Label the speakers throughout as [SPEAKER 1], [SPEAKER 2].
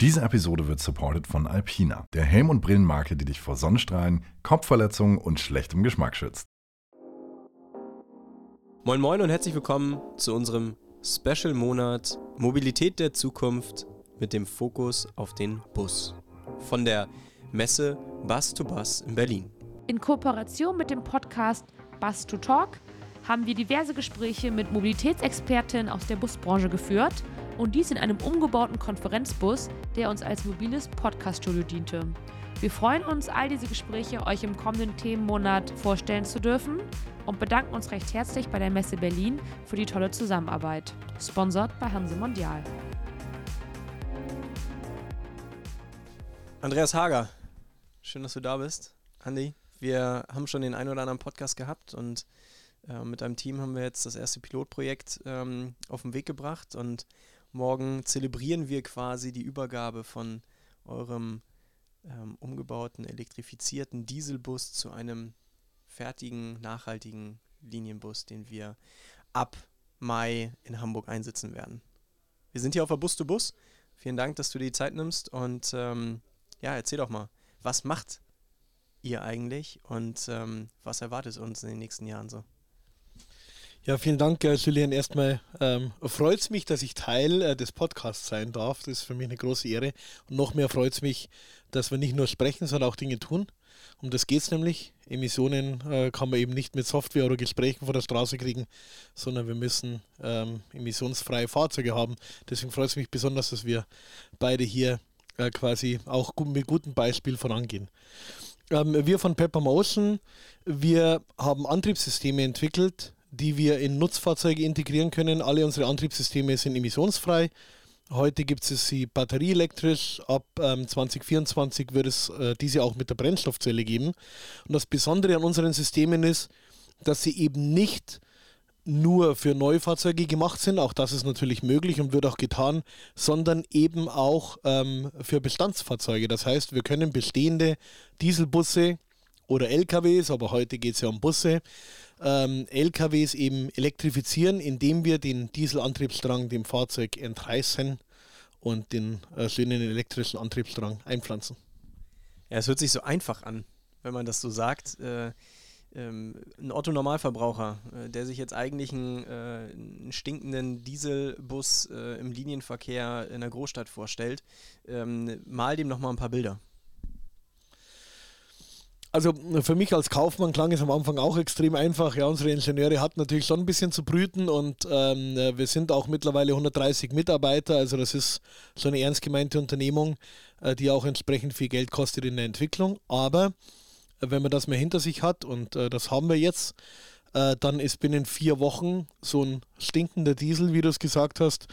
[SPEAKER 1] Diese Episode wird supported von Alpina, der Helm- und Brillenmarke, die dich vor Sonnenstrahlen, Kopfverletzungen und schlechtem Geschmack schützt.
[SPEAKER 2] Moin Moin und herzlich willkommen zu unserem Special-Monat Mobilität der Zukunft mit dem Fokus auf den Bus. Von der Messe Bus to Bus in Berlin.
[SPEAKER 3] In Kooperation mit dem Podcast Bus to Talk haben wir diverse Gespräche mit Mobilitätsexpertinnen aus der Busbranche geführt und dies in einem umgebauten Konferenzbus, der uns als mobiles Podcaststudio diente. Wir freuen uns, all diese Gespräche euch im kommenden Themenmonat vorstellen zu dürfen und bedanken uns recht herzlich bei der Messe Berlin für die tolle Zusammenarbeit. Sponsored bei Hanse Mondial.
[SPEAKER 2] Andreas Hager, schön, dass du da bist. Andi, wir haben schon den einen oder anderen Podcast gehabt und äh, mit einem Team haben wir jetzt das erste Pilotprojekt ähm, auf den Weg gebracht und Morgen zelebrieren wir quasi die Übergabe von eurem ähm, umgebauten, elektrifizierten Dieselbus zu einem fertigen, nachhaltigen Linienbus, den wir ab Mai in Hamburg einsetzen werden. Wir sind hier auf der Bus to Bus. Vielen Dank, dass du dir die Zeit nimmst und ähm, ja, erzähl doch mal, was macht ihr eigentlich und ähm, was erwartet uns in den nächsten Jahren so?
[SPEAKER 4] Ja, vielen Dank, äh, Julian. Erstmal ähm, freut es mich, dass ich Teil äh, des Podcasts sein darf. Das ist für mich eine große Ehre. Und noch mehr freut es mich, dass wir nicht nur sprechen, sondern auch Dinge tun. Um das geht es nämlich. Emissionen äh, kann man eben nicht mit Software oder Gesprächen von der Straße kriegen, sondern wir müssen ähm, emissionsfreie Fahrzeuge haben. Deswegen freut es mich besonders, dass wir beide hier äh, quasi auch mit gutem Beispiel vorangehen. Ähm, wir von Pepper Motion, wir haben Antriebssysteme entwickelt, die wir in Nutzfahrzeuge integrieren können. Alle unsere Antriebssysteme sind emissionsfrei. Heute gibt es sie batterieelektrisch. Ab ähm, 2024 wird es äh, diese auch mit der Brennstoffzelle geben. Und das Besondere an unseren Systemen ist, dass sie eben nicht nur für Neufahrzeuge gemacht sind, auch das ist natürlich möglich und wird auch getan, sondern eben auch ähm, für Bestandsfahrzeuge. Das heißt, wir können bestehende Dieselbusse oder LKWs, aber heute geht es ja um Busse, ähm, LKWs eben elektrifizieren, indem wir den Dieselantriebsstrang dem Fahrzeug entreißen und den äh, schönen elektrischen Antriebsstrang einpflanzen.
[SPEAKER 2] Ja, es hört sich so einfach an, wenn man das so sagt. Äh, ähm, ein Otto-Normalverbraucher, äh, der sich jetzt eigentlich einen, äh, einen stinkenden Dieselbus äh, im Linienverkehr in der Großstadt vorstellt, ähm, mal dem nochmal ein paar Bilder.
[SPEAKER 4] Also für mich als Kaufmann klang es am Anfang auch extrem einfach. Ja, unsere Ingenieure hatten natürlich schon ein bisschen zu brüten und ähm, wir sind auch mittlerweile 130 Mitarbeiter. Also das ist schon eine ernst gemeinte Unternehmung, äh, die auch entsprechend viel Geld kostet in der Entwicklung. Aber äh, wenn man das mal hinter sich hat und äh, das haben wir jetzt, äh, dann ist binnen vier Wochen so ein stinkender Diesel, wie du es gesagt hast,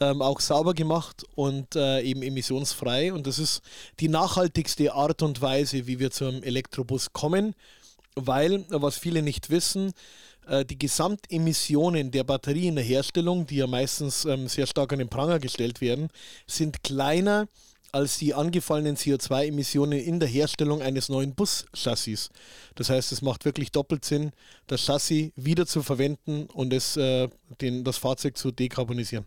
[SPEAKER 4] ähm, auch sauber gemacht und äh, eben emissionsfrei. Und das ist die nachhaltigste Art und Weise, wie wir zum Elektrobus kommen, weil, was viele nicht wissen, äh, die Gesamtemissionen der Batterie in der Herstellung, die ja meistens ähm, sehr stark an den Pranger gestellt werden, sind kleiner als die angefallenen CO2-Emissionen in der Herstellung eines neuen Buschassis. Das heißt, es macht wirklich doppelt Sinn, das Chassis wieder zu verwenden und es, äh, den, das Fahrzeug zu dekarbonisieren.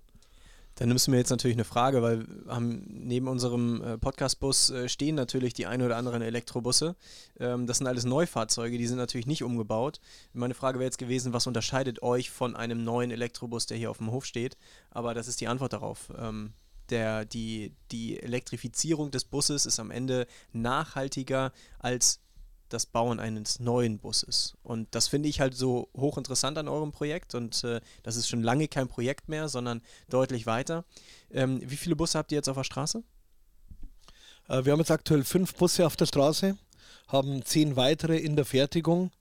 [SPEAKER 2] Dann nimmst du mir jetzt natürlich eine Frage, weil haben, neben unserem äh, Podcast-Bus äh, stehen natürlich die ein oder anderen Elektrobusse. Ähm, das sind alles Neufahrzeuge, die sind natürlich nicht umgebaut. Meine Frage wäre jetzt gewesen, was unterscheidet euch von einem neuen Elektrobus, der hier auf dem Hof steht? Aber das ist die Antwort darauf. Der, die, die Elektrifizierung des Busses ist am Ende nachhaltiger als das Bauen eines neuen Busses. Und das finde ich halt so hochinteressant an eurem Projekt und äh, das ist schon lange kein Projekt mehr, sondern deutlich weiter. Ähm, wie viele Busse habt ihr jetzt auf der Straße?
[SPEAKER 4] Äh, wir haben jetzt aktuell fünf Busse auf der Straße, haben zehn weitere in der Fertigung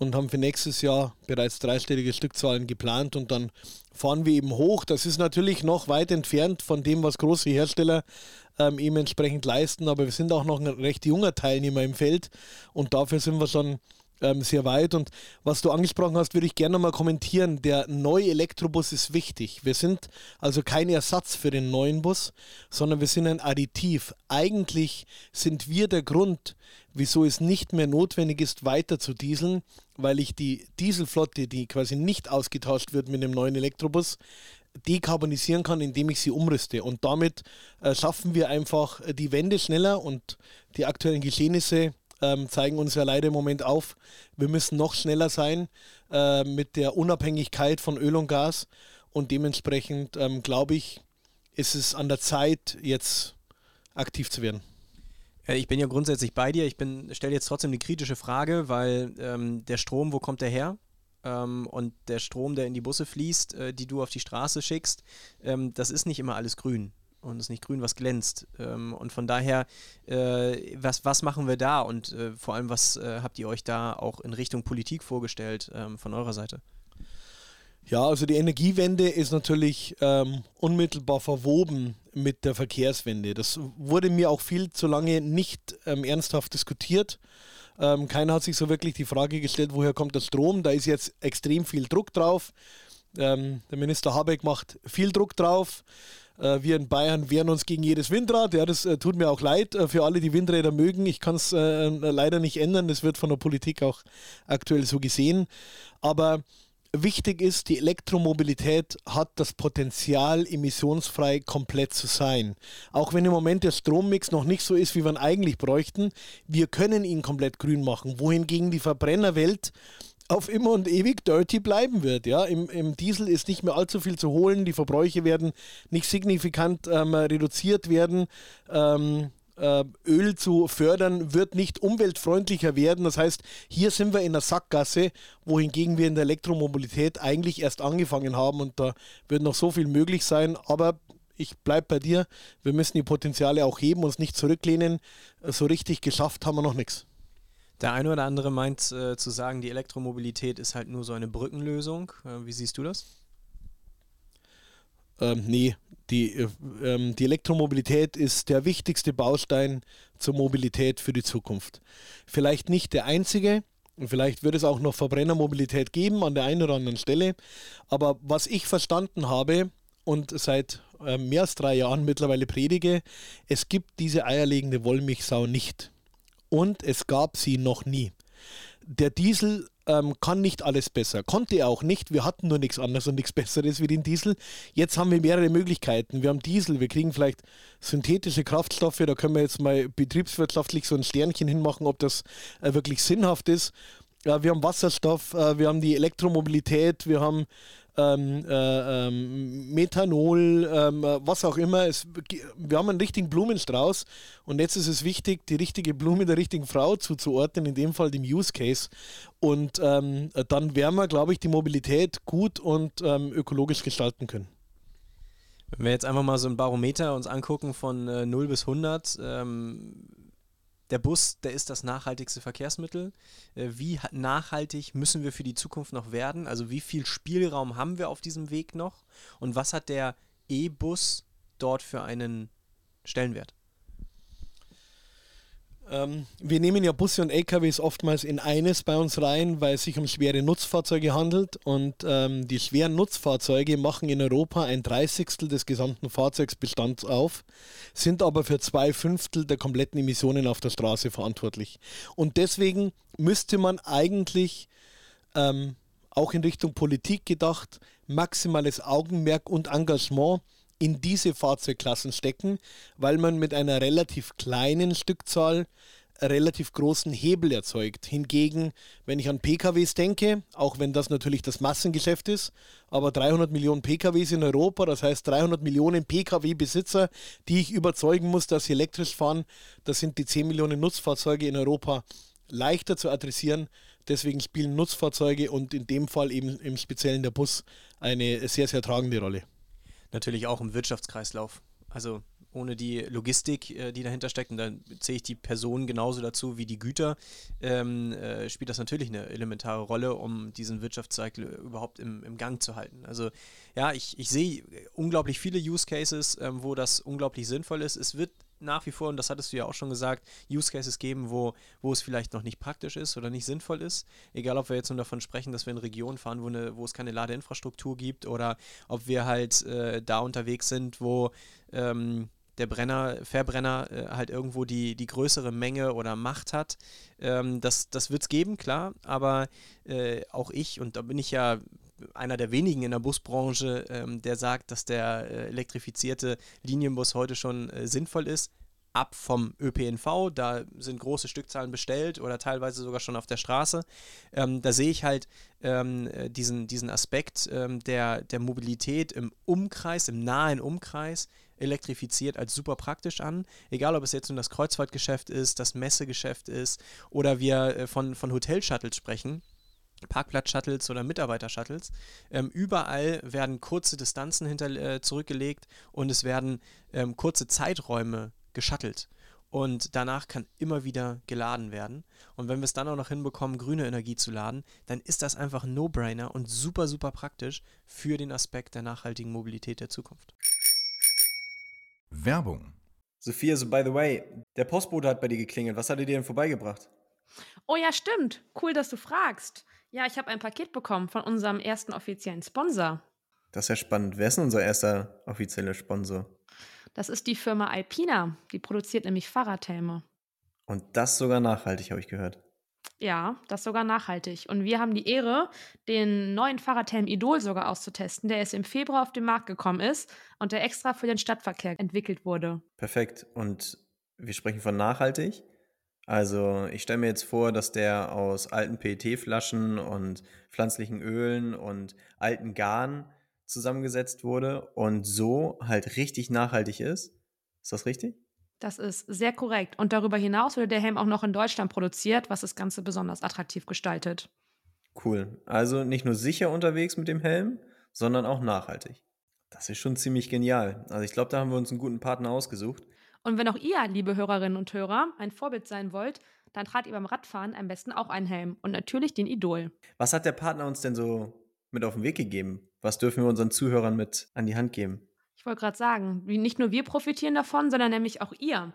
[SPEAKER 4] und haben für nächstes Jahr bereits dreistellige Stückzahlen geplant und dann fahren wir eben hoch. Das ist natürlich noch weit entfernt von dem, was große Hersteller ähm, eben entsprechend leisten, aber wir sind auch noch ein recht junger Teilnehmer im Feld und dafür sind wir schon ähm, sehr weit. Und was du angesprochen hast, würde ich gerne mal kommentieren. Der neue Elektrobus ist wichtig. Wir sind also kein Ersatz für den neuen Bus, sondern wir sind ein Additiv. Eigentlich sind wir der Grund, wieso es nicht mehr notwendig ist, weiter zu dieseln, weil ich die Dieselflotte, die quasi nicht ausgetauscht wird mit dem neuen Elektrobus, dekarbonisieren kann, indem ich sie umrüste. Und damit äh, schaffen wir einfach die Wende schneller und die aktuellen Geschehnisse ähm, zeigen uns ja leider im Moment auf, wir müssen noch schneller sein äh, mit der Unabhängigkeit von Öl und Gas. Und dementsprechend ähm, glaube ich, ist es an der Zeit, jetzt aktiv zu werden.
[SPEAKER 2] Ich bin ja grundsätzlich bei dir. Ich stelle jetzt trotzdem eine kritische Frage, weil ähm, der Strom, wo kommt der her? Ähm, und der Strom, der in die Busse fließt, äh, die du auf die Straße schickst, ähm, das ist nicht immer alles grün und es ist nicht grün, was glänzt. Ähm, und von daher, äh, was, was machen wir da und äh, vor allem, was äh, habt ihr euch da auch in Richtung Politik vorgestellt ähm, von eurer Seite?
[SPEAKER 4] Ja, also die Energiewende ist natürlich ähm, unmittelbar verwoben mit der Verkehrswende. Das wurde mir auch viel zu lange nicht ähm, ernsthaft diskutiert. Ähm, keiner hat sich so wirklich die Frage gestellt, woher kommt der Strom? Da ist jetzt extrem viel Druck drauf. Ähm, der Minister Habeck macht viel Druck drauf. Äh, wir in Bayern wehren uns gegen jedes Windrad. Ja, das äh, tut mir auch leid äh, für alle, die Windräder mögen. Ich kann es leider nicht ändern. Das wird von der Politik auch aktuell so gesehen. Aber wichtig ist, die Elektromobilität hat das Potenzial, emissionsfrei komplett zu sein. Auch wenn im Moment der Strommix noch nicht so ist, wie wir ihn eigentlich bräuchten, wir können ihn komplett grün machen. Wohingegen die Verbrennerwelt auf immer und ewig dirty bleiben wird. Ja? Im, Im, Diesel ist nicht mehr allzu viel zu holen, die Verbräuche werden nicht signifikant ähm, reduziert werden. Ähm, äh, Öl zu fördern wird nicht umweltfreundlicher werden. Das heißt, hier sind wir in der Sackgasse, wohingegen wir in der Elektromobilität eigentlich erst angefangen haben und da wird noch so viel möglich sein. Aber ich bleibe bei dir, wir müssen die Potenziale auch heben, uns nicht zurücklehnen. So richtig geschafft haben wir noch nichts.
[SPEAKER 2] Der eine oder andere meint äh, zu sagen, die Elektromobilität ist halt nur so eine Brückenlösung. Äh, wie siehst du das?
[SPEAKER 4] Ähm, nee, die, äh, ähm, die Elektromobilität ist der wichtigste Baustein zur Mobilität für die Zukunft. Vielleicht nicht der einzige, vielleicht wird es auch noch Verbrennermobilität geben an der einen oder anderen Stelle, aber was ich verstanden habe und seit äh, mehr als drei Jahren mittlerweile predige, es gibt diese eierlegende Wollmilchsau nicht und es gab sie noch nie. Der Diesel ähm, kann nicht alles besser, konnte er auch nicht. Wir hatten nur nichts anderes und nichts Besseres wie den Diesel. Jetzt haben wir mehrere Möglichkeiten. Wir haben Diesel, wir kriegen vielleicht synthetische Kraftstoffe, da können wir jetzt mal betriebswirtschaftlich so ein Sternchen hinmachen, ob das äh, wirklich sinnhaft ist. Ja, wir haben Wasserstoff, äh, wir haben die Elektromobilität, wir haben ähm, äh, ähm, Methanol, ähm, was auch immer. Es, wir haben einen richtigen Blumenstrauß und jetzt ist es wichtig, die richtige Blume der richtigen Frau zuzuordnen, in dem Fall dem Use Case. Und ähm, dann werden wir, glaube ich, die Mobilität gut und ähm, ökologisch gestalten können.
[SPEAKER 2] Wenn wir jetzt einfach mal so ein Barometer uns angucken von äh, 0 bis 100, ähm, der Bus, der ist das nachhaltigste Verkehrsmittel. Äh, wie nachhaltig müssen wir für die Zukunft noch werden? Also wie viel Spielraum haben wir auf diesem Weg noch? Und was hat der E-Bus dort für einen Stellenwert?
[SPEAKER 4] Ähm, wir nehmen ja Busse und LKWs oftmals in eines bei uns rein, weil es sich um schwere Nutzfahrzeuge handelt. Und ähm, die schweren Nutzfahrzeuge machen in Europa ein Dreißigstel des gesamten Fahrzeugsbestands auf, sind aber für zwei Fünftel der kompletten Emissionen auf der Straße verantwortlich. Und deswegen müsste man eigentlich ähm, auch in Richtung Politik gedacht maximales Augenmerk und Engagement in diese Fahrzeugklassen stecken, weil man mit einer relativ kleinen Stückzahl relativ großen Hebel erzeugt. Hingegen, wenn ich an PKWs denke, auch wenn das natürlich das Massengeschäft ist, aber 300 Millionen PKWs in Europa, das heißt 300 Millionen PKW-Besitzer, die ich überzeugen muss, dass sie elektrisch fahren, das sind die 10 Millionen Nutzfahrzeuge in Europa leichter zu adressieren. Deswegen spielen Nutzfahrzeuge und in dem Fall eben im Speziellen der Bus eine sehr, sehr tragende Rolle
[SPEAKER 2] natürlich auch im Wirtschaftskreislauf. Also ohne die Logistik, äh, die dahinter steckt, und dann zähle ich die Personen genauso dazu wie die Güter, ähm, äh, spielt das natürlich eine elementare Rolle, um diesen Wirtschaftszyklus überhaupt im, im Gang zu halten. Also ja, ich, ich sehe unglaublich viele Use Cases, ähm, wo das unglaublich sinnvoll ist. Es wird nach wie vor, und das hattest du ja auch schon gesagt, Use Cases geben, wo, wo es vielleicht noch nicht praktisch ist oder nicht sinnvoll ist. Egal, ob wir jetzt nur davon sprechen, dass wir in Regionen fahren, wo, eine, wo es keine Ladeinfrastruktur gibt oder ob wir halt äh, da unterwegs sind, wo ähm, der Brenner, Verbrenner äh, halt irgendwo die, die größere Menge oder Macht hat. Ähm, das das wird es geben, klar, aber äh, auch ich, und da bin ich ja einer der wenigen in der Busbranche, ähm, der sagt, dass der äh, elektrifizierte Linienbus heute schon äh, sinnvoll ist. Ab vom ÖPNV, da sind große Stückzahlen bestellt oder teilweise sogar schon auf der Straße. Ähm, da sehe ich halt ähm, äh, diesen, diesen Aspekt ähm, der, der Mobilität im Umkreis, im nahen Umkreis, elektrifiziert als super praktisch an. Egal, ob es jetzt nun das Kreuzfahrtgeschäft ist, das Messegeschäft ist oder wir äh, von, von Hotel-Shuttles sprechen Parkplatz-Shuttles oder Mitarbeiter-Shuttles. Ähm, überall werden kurze Distanzen hinter, äh, zurückgelegt und es werden ähm, kurze Zeiträume geschuttelt. Und danach kann immer wieder geladen werden. Und wenn wir es dann auch noch hinbekommen, grüne Energie zu laden, dann ist das einfach ein No-Brainer und super, super praktisch für den Aspekt der nachhaltigen Mobilität der Zukunft.
[SPEAKER 1] Werbung.
[SPEAKER 2] Sophia, so by the way, der Postbote hat bei dir geklingelt. Was hat er dir denn vorbeigebracht?
[SPEAKER 3] Oh ja, stimmt. Cool, dass du fragst. Ja, ich habe ein Paket bekommen von unserem ersten offiziellen Sponsor.
[SPEAKER 2] Das ist ja spannend. Wer ist denn unser erster offizieller Sponsor?
[SPEAKER 3] Das ist die Firma Alpina. Die produziert nämlich Fahrradhelme.
[SPEAKER 2] Und das sogar nachhaltig, habe ich gehört.
[SPEAKER 3] Ja, das sogar nachhaltig. Und wir haben die Ehre, den neuen Fahrradhelm Idol sogar auszutesten, der jetzt im Februar auf den Markt gekommen ist und der extra für den Stadtverkehr entwickelt wurde.
[SPEAKER 2] Perfekt. Und wir sprechen von nachhaltig. Also ich stelle mir jetzt vor, dass der aus alten PET-Flaschen und pflanzlichen Ölen und alten Garn zusammengesetzt wurde und so halt richtig nachhaltig ist. Ist das richtig?
[SPEAKER 3] Das ist sehr korrekt. Und darüber hinaus wurde der Helm auch noch in Deutschland produziert, was das Ganze besonders attraktiv gestaltet.
[SPEAKER 2] Cool. Also nicht nur sicher unterwegs mit dem Helm, sondern auch nachhaltig. Das ist schon ziemlich genial. Also ich glaube, da haben wir uns einen guten Partner ausgesucht.
[SPEAKER 3] Und wenn auch ihr, liebe Hörerinnen und Hörer, ein Vorbild sein wollt, dann tragt ihr beim Radfahren am besten auch einen Helm und natürlich den Idol.
[SPEAKER 2] Was hat der Partner uns denn so mit auf den Weg gegeben? Was dürfen wir unseren Zuhörern mit an die Hand geben?
[SPEAKER 3] Ich wollte gerade sagen, nicht nur wir profitieren davon, sondern nämlich auch ihr.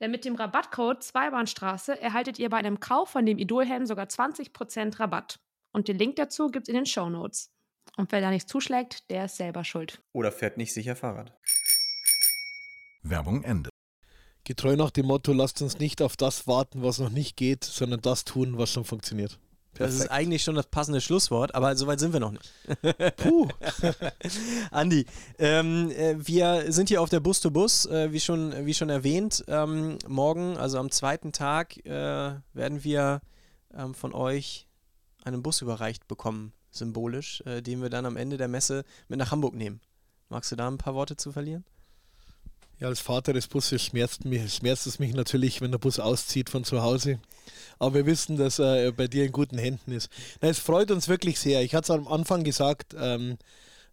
[SPEAKER 3] Denn mit dem Rabattcode Zweibahnstraße erhaltet ihr bei einem Kauf von dem Idolhelm sogar 20% Rabatt. Und den Link dazu gibt es in den Show Notes. Und wer da nicht zuschlägt, der ist selber schuld.
[SPEAKER 2] Oder fährt nicht sicher Fahrrad.
[SPEAKER 1] Werbung Ende.
[SPEAKER 4] Getreu nach dem Motto, lasst uns nicht auf das warten, was noch nicht geht, sondern das tun, was schon funktioniert.
[SPEAKER 2] Perfekt. Das ist eigentlich schon das passende Schlusswort, aber soweit sind wir noch nicht. Puh. Andi, ähm, äh, wir sind hier auf der Bus to Bus, äh, wie, schon, wie schon erwähnt. Ähm, morgen, also am zweiten Tag, äh, werden wir ähm, von euch einen Bus überreicht bekommen, symbolisch, äh, den wir dann am Ende der Messe mit nach Hamburg nehmen. Magst du da ein paar Worte zu verlieren?
[SPEAKER 4] Ja, als Vater des Busses schmerzt, mich, schmerzt es mich natürlich, wenn der Bus auszieht von zu Hause. Aber wir wissen, dass er bei dir in guten Händen ist. Na, es freut uns wirklich sehr. Ich hatte es am Anfang gesagt, ähm,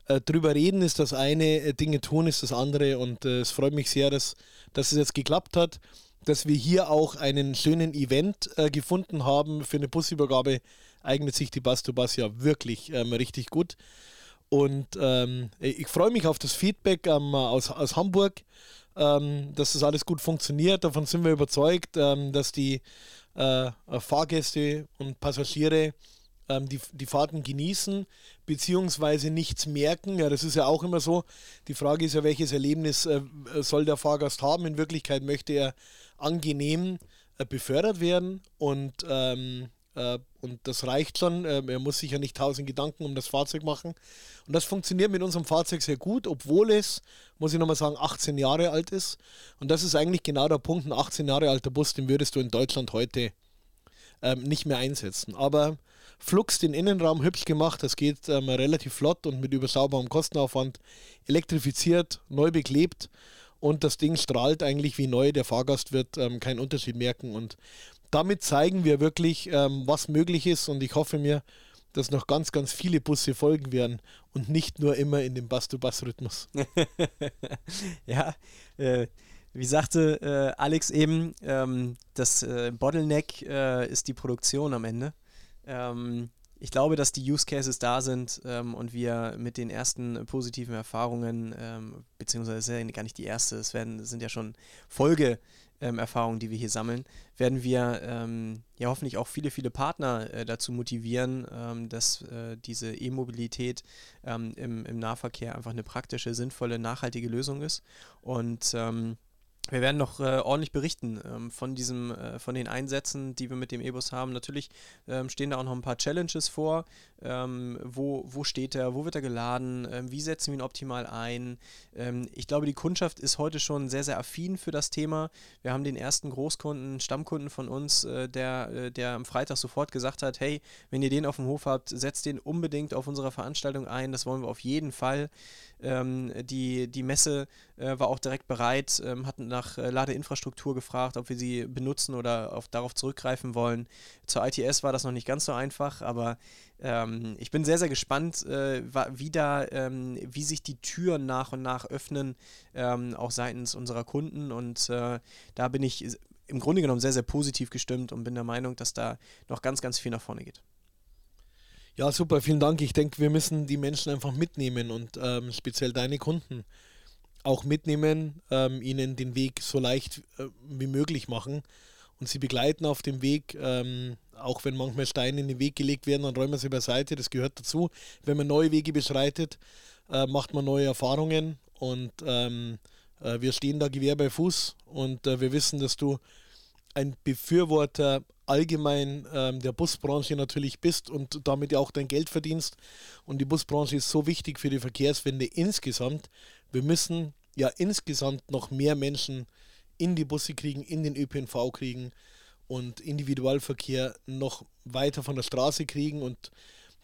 [SPEAKER 4] äh, drüber reden ist das eine, äh, Dinge tun ist das andere. Und äh, es freut mich sehr, dass, dass es jetzt geklappt hat, dass wir hier auch einen schönen Event äh, gefunden haben. Für eine Busübergabe eignet sich die Bus to Bus ja wirklich ähm, richtig gut. Und ähm, ich freue mich auf das Feedback ähm, aus, aus Hamburg, ähm, dass das alles gut funktioniert. Davon sind wir überzeugt, ähm, dass die äh, Fahrgäste und Passagiere ähm, die, die Fahrten genießen, beziehungsweise nichts merken. Ja, das ist ja auch immer so. Die Frage ist ja, welches Erlebnis äh, soll der Fahrgast haben? In Wirklichkeit möchte er angenehm äh, befördert werden und ähm, äh, und das reicht schon. Er muss sich ja nicht tausend Gedanken um das Fahrzeug machen. Und das funktioniert mit unserem Fahrzeug sehr gut, obwohl es, muss ich nochmal sagen, 18 Jahre alt ist. Und das ist eigentlich genau der Punkt. Ein 18 Jahre alter Bus, den würdest du in Deutschland heute ähm, nicht mehr einsetzen. Aber Flux den Innenraum hübsch gemacht. Das geht ähm, relativ flott und mit überschaubarem Kostenaufwand elektrifiziert, neu beklebt und das Ding strahlt eigentlich wie neu. Der Fahrgast wird ähm, keinen Unterschied merken und damit zeigen wir wirklich, ähm, was möglich ist und ich hoffe mir, dass noch ganz, ganz viele Busse folgen werden und nicht nur immer in dem Bass-to-Bass-Rhythmus.
[SPEAKER 2] ja, äh, wie sagte äh, Alex eben, ähm, das äh, Bottleneck äh, ist die Produktion am Ende. Ähm, ich glaube, dass die Use Cases da sind ähm, und wir mit den ersten positiven Erfahrungen, ähm, beziehungsweise ist ja gar nicht die erste, es werden, sind ja schon Folgeerfahrungen, ähm, die wir hier sammeln, werden wir ähm, ja hoffentlich auch viele, viele Partner äh, dazu motivieren, ähm, dass äh, diese E-Mobilität ähm, im, im Nahverkehr einfach eine praktische, sinnvolle, nachhaltige Lösung ist. Und wir werden noch äh, ordentlich berichten ähm, von diesem, äh, von den Einsätzen, die wir mit dem E-Bus haben. Natürlich ähm, stehen da auch noch ein paar Challenges vor. Ähm, wo, wo steht er? Wo wird er geladen? Ähm, wie setzen wir ihn optimal ein? Ähm, ich glaube, die Kundschaft ist heute schon sehr, sehr affin für das Thema. Wir haben den ersten Großkunden, Stammkunden von uns, äh, der, äh, der am Freitag sofort gesagt hat: Hey, wenn ihr den auf dem Hof habt, setzt den unbedingt auf unserer Veranstaltung ein. Das wollen wir auf jeden Fall. Ähm, die, die Messe äh, war auch direkt bereit, ähm, hatten nach äh, Ladeinfrastruktur gefragt, ob wir sie benutzen oder auf, darauf zurückgreifen wollen. Zur ITS war das noch nicht ganz so einfach, aber ähm, ich bin sehr, sehr gespannt, äh, wie, da, ähm, wie sich die Türen nach und nach öffnen, ähm, auch seitens unserer Kunden. Und äh, da bin ich im Grunde genommen sehr, sehr positiv gestimmt und bin der Meinung, dass da noch ganz, ganz viel nach vorne geht.
[SPEAKER 4] Ja, super, vielen Dank. Ich denke, wir müssen die Menschen einfach mitnehmen und ähm, speziell deine Kunden auch mitnehmen, ähm, ihnen den Weg so leicht äh, wie möglich machen und sie begleiten auf dem Weg. Ähm, auch wenn manchmal Steine in den Weg gelegt werden, dann räumen wir sie beiseite. Das gehört dazu. Wenn man neue Wege beschreitet, äh, macht man neue Erfahrungen und ähm, äh, wir stehen da Gewehr bei Fuß und äh, wir wissen, dass du ein Befürworter allgemein ähm, der Busbranche natürlich bist und damit ja auch dein Geld verdienst. Und die Busbranche ist so wichtig für die Verkehrswende insgesamt. Wir müssen ja insgesamt noch mehr Menschen in die Busse kriegen, in den ÖPNV kriegen und Individualverkehr noch weiter von der Straße kriegen. Und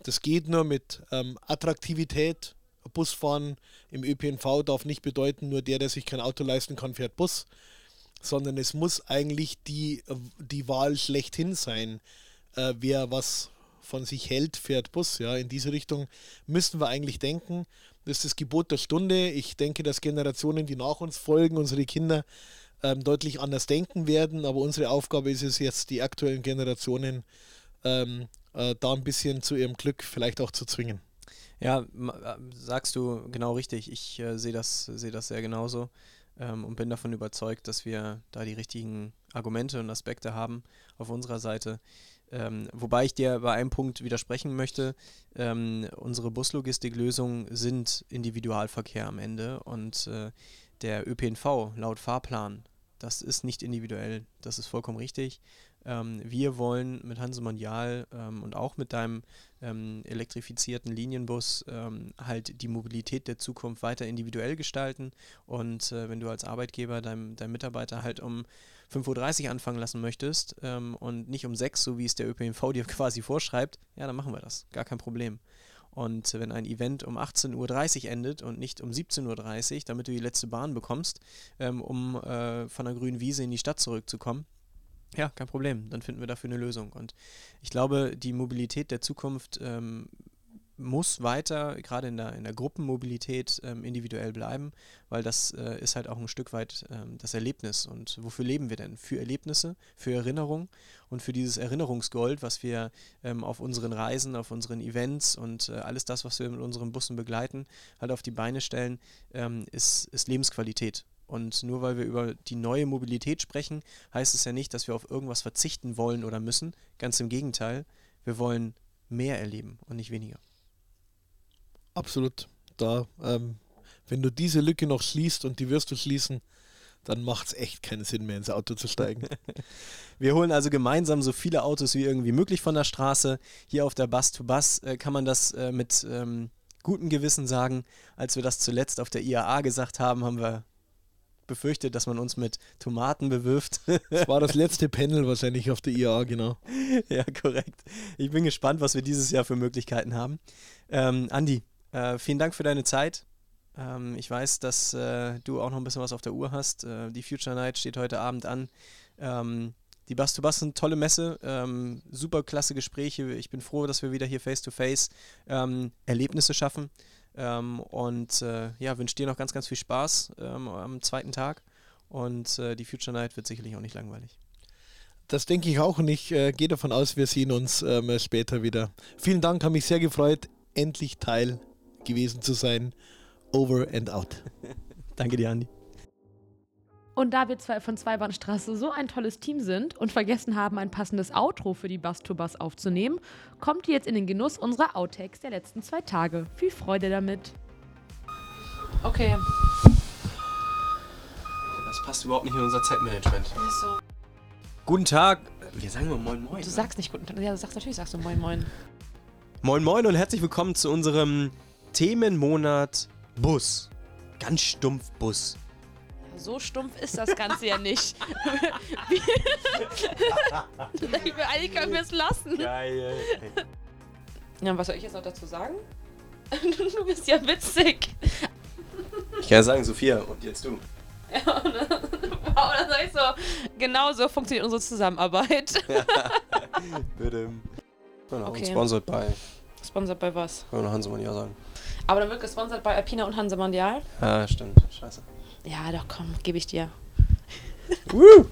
[SPEAKER 4] das geht nur mit ähm, Attraktivität. Busfahren im ÖPNV darf nicht bedeuten, nur der, der sich kein Auto leisten kann, fährt Bus, sondern es muss eigentlich die, die Wahl schlechthin sein. Äh, wer was von sich hält, fährt Bus. Ja, in diese Richtung müssen wir eigentlich denken. Das ist das Gebot der Stunde. Ich denke, dass Generationen, die nach uns folgen, unsere Kinder, ähm, deutlich anders denken werden. Aber unsere Aufgabe ist es jetzt, die aktuellen Generationen ähm, äh, da ein bisschen zu ihrem Glück vielleicht auch zu zwingen.
[SPEAKER 2] Ja, äh, sagst du genau richtig. Ich äh, sehe das, seh das sehr genauso ähm, und bin davon überzeugt, dass wir da die richtigen Argumente und Aspekte haben auf unserer Seite. Ähm, wobei ich dir bei einem Punkt widersprechen möchte. Ähm, unsere Buslogistiklösungen sind Individualverkehr am Ende und äh, der ÖPNV laut Fahrplan das ist nicht individuell, das ist vollkommen richtig. Ähm, wir wollen mit Hanse Mondial ähm, und auch mit deinem ähm, elektrifizierten Linienbus ähm, halt die Mobilität der Zukunft weiter individuell gestalten. Und äh, wenn du als Arbeitgeber deinem, deinem Mitarbeiter halt um 5.30 Uhr anfangen lassen möchtest ähm, und nicht um 6 so wie es der ÖPNV dir quasi vorschreibt, ja, dann machen wir das. Gar kein Problem. Und wenn ein Event um 18.30 Uhr endet und nicht um 17.30 Uhr, damit du die letzte Bahn bekommst, ähm, um äh, von der grünen Wiese in die Stadt zurückzukommen, ja, kein Problem. Dann finden wir dafür eine Lösung. Und ich glaube, die Mobilität der Zukunft ähm, muss weiter, gerade in der, in der Gruppenmobilität, ähm, individuell bleiben, weil das äh, ist halt auch ein Stück weit ähm, das Erlebnis. Und wofür leben wir denn? Für Erlebnisse, für Erinnerung und für dieses Erinnerungsgold, was wir ähm, auf unseren Reisen, auf unseren Events und äh, alles das, was wir mit unseren Bussen begleiten, halt auf die Beine stellen, ähm, ist, ist Lebensqualität. Und nur weil wir über die neue Mobilität sprechen, heißt es ja nicht, dass wir auf irgendwas verzichten wollen oder müssen. Ganz im Gegenteil, wir wollen mehr erleben und nicht weniger.
[SPEAKER 4] Absolut. Da, ähm, wenn du diese Lücke noch schließt und die wirst du schließen, dann macht es echt keinen Sinn mehr ins Auto zu steigen.
[SPEAKER 2] Wir holen also gemeinsam so viele Autos wie irgendwie möglich von der Straße. Hier auf der Bus-to-Bus äh, kann man das äh, mit ähm, gutem Gewissen sagen. Als wir das zuletzt auf der IAA gesagt haben, haben wir befürchtet, dass man uns mit Tomaten bewirft.
[SPEAKER 4] das war das letzte Panel wahrscheinlich auf der IAA, genau.
[SPEAKER 2] ja, korrekt. Ich bin gespannt, was wir dieses Jahr für Möglichkeiten haben. Ähm, Andi, äh, vielen Dank für deine Zeit. Ähm, ich weiß, dass äh, du auch noch ein bisschen was auf der Uhr hast. Äh, die Future Night steht heute Abend an. Ähm, die Bus to Bus sind tolle Messe, ähm, super klasse Gespräche. Ich bin froh, dass wir wieder hier face to face ähm, Erlebnisse schaffen. Ähm, und äh, ja, wünsche dir noch ganz, ganz viel Spaß ähm, am zweiten Tag. Und äh, die Future Night wird sicherlich auch nicht langweilig.
[SPEAKER 4] Das denke ich auch und ich äh, gehe davon aus, wir sehen uns ähm, später wieder. Vielen Dank, habe mich sehr gefreut, endlich Teil gewesen zu sein. Over and out.
[SPEAKER 2] Danke dir, Andi.
[SPEAKER 3] Und da wir zwei von Zweibahnstraße so ein tolles Team sind und vergessen haben, ein passendes Outro für die Bass to Bass aufzunehmen, kommt ihr jetzt in den Genuss unserer Outtakes der letzten zwei Tage. Viel Freude damit. Okay.
[SPEAKER 2] Das passt überhaupt nicht in unser Zeitmanagement.
[SPEAKER 3] So.
[SPEAKER 2] Guten Tag. Wir sagen mal Moin Moin.
[SPEAKER 3] Du
[SPEAKER 2] ne?
[SPEAKER 3] sagst nicht guten Tag. Ja, du sagst natürlich, sagst du Moin Moin.
[SPEAKER 2] Moin Moin und herzlich willkommen zu unserem Themenmonat Bus. Ganz stumpf Bus.
[SPEAKER 3] So stumpf ist das Ganze ja nicht. Eigentlich können wir es lassen.
[SPEAKER 2] Geil.
[SPEAKER 3] Ja, was soll ich jetzt noch dazu sagen? du bist ja witzig.
[SPEAKER 2] Ich kann ja sagen, Sophia, und jetzt du.
[SPEAKER 3] Wow, dann sag ich so. Genau so funktioniert unsere Zusammenarbeit.
[SPEAKER 2] Bitte. Genau,
[SPEAKER 3] Okay.
[SPEAKER 2] und sponsored bei,
[SPEAKER 3] Sponsert bei was?
[SPEAKER 2] können wir Hansemann ja sagen.
[SPEAKER 3] Aber dann wird gesponsert bei Alpina und Hanse Mondial.
[SPEAKER 2] Ja, stimmt. Scheiße.
[SPEAKER 3] Ja, doch, komm, gebe ich dir.
[SPEAKER 2] Woo!